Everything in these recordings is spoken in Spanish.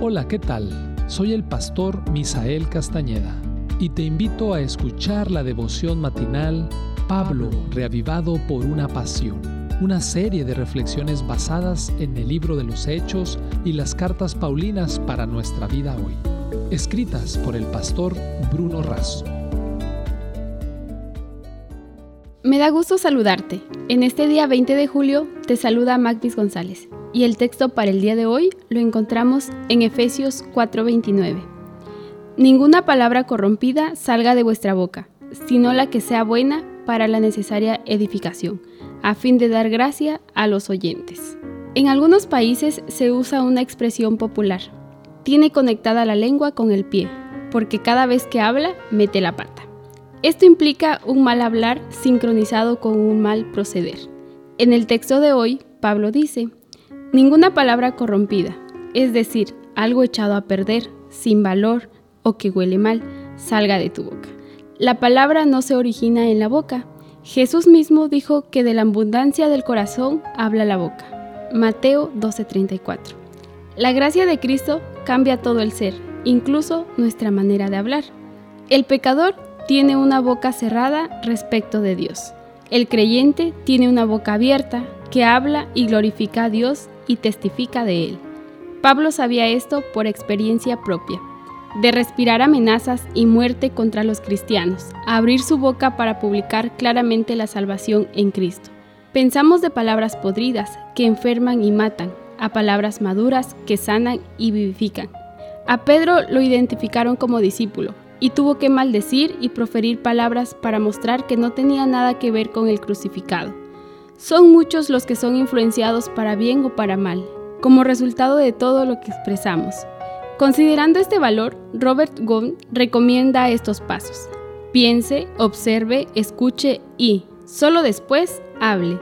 Hola, ¿qué tal? Soy el pastor Misael Castañeda y te invito a escuchar la devoción matinal Pablo, reavivado por una pasión, una serie de reflexiones basadas en el libro de los Hechos y las cartas Paulinas para nuestra vida hoy, escritas por el pastor Bruno Razo. Me da gusto saludarte. En este día 20 de julio te saluda Magdis González y el texto para el día de hoy lo encontramos en Efesios 4:29. Ninguna palabra corrompida salga de vuestra boca, sino la que sea buena para la necesaria edificación, a fin de dar gracia a los oyentes. En algunos países se usa una expresión popular. Tiene conectada la lengua con el pie, porque cada vez que habla mete la pata. Esto implica un mal hablar sincronizado con un mal proceder. En el texto de hoy, Pablo dice, Ninguna palabra corrompida, es decir, algo echado a perder, sin valor o que huele mal, salga de tu boca. La palabra no se origina en la boca. Jesús mismo dijo que de la abundancia del corazón habla la boca. Mateo 12:34. La gracia de Cristo cambia todo el ser, incluso nuestra manera de hablar. El pecador tiene una boca cerrada respecto de Dios. El creyente tiene una boca abierta que habla y glorifica a Dios y testifica de él. Pablo sabía esto por experiencia propia, de respirar amenazas y muerte contra los cristianos, abrir su boca para publicar claramente la salvación en Cristo. Pensamos de palabras podridas que enferman y matan, a palabras maduras que sanan y vivifican. A Pedro lo identificaron como discípulo y tuvo que maldecir y proferir palabras para mostrar que no tenía nada que ver con el crucificado. Son muchos los que son influenciados para bien o para mal, como resultado de todo lo que expresamos. Considerando este valor, Robert Gone recomienda estos pasos. Piense, observe, escuche y, solo después, hable.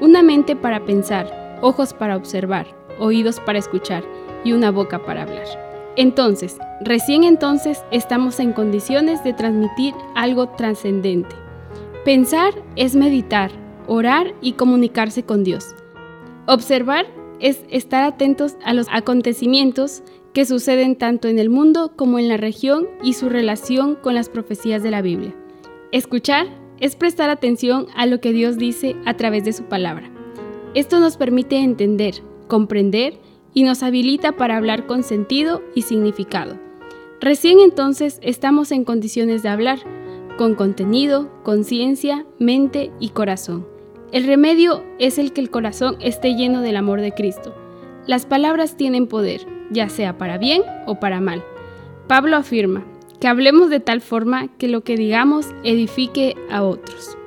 Una mente para pensar, ojos para observar, oídos para escuchar y una boca para hablar. Entonces, recién entonces estamos en condiciones de transmitir algo trascendente. Pensar es meditar, orar y comunicarse con Dios. Observar es estar atentos a los acontecimientos que suceden tanto en el mundo como en la región y su relación con las profecías de la Biblia. Escuchar es prestar atención a lo que Dios dice a través de su palabra. Esto nos permite entender, comprender y nos habilita para hablar con sentido y significado. Recién entonces estamos en condiciones de hablar, con contenido, conciencia, mente y corazón. El remedio es el que el corazón esté lleno del amor de Cristo. Las palabras tienen poder, ya sea para bien o para mal. Pablo afirma que hablemos de tal forma que lo que digamos edifique a otros.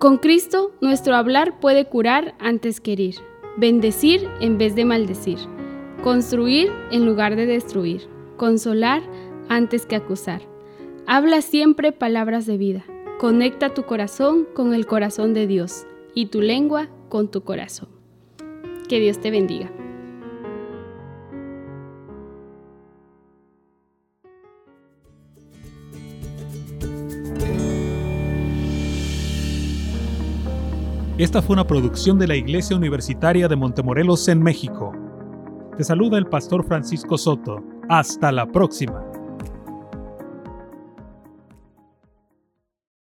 Con Cristo, nuestro hablar puede curar antes que herir, bendecir en vez de maldecir, construir en lugar de destruir, consolar antes que acusar. Habla siempre palabras de vida. Conecta tu corazón con el corazón de Dios y tu lengua con tu corazón. Que Dios te bendiga. Esta fue una producción de la Iglesia Universitaria de Montemorelos en México. Te saluda el pastor Francisco Soto. Hasta la próxima.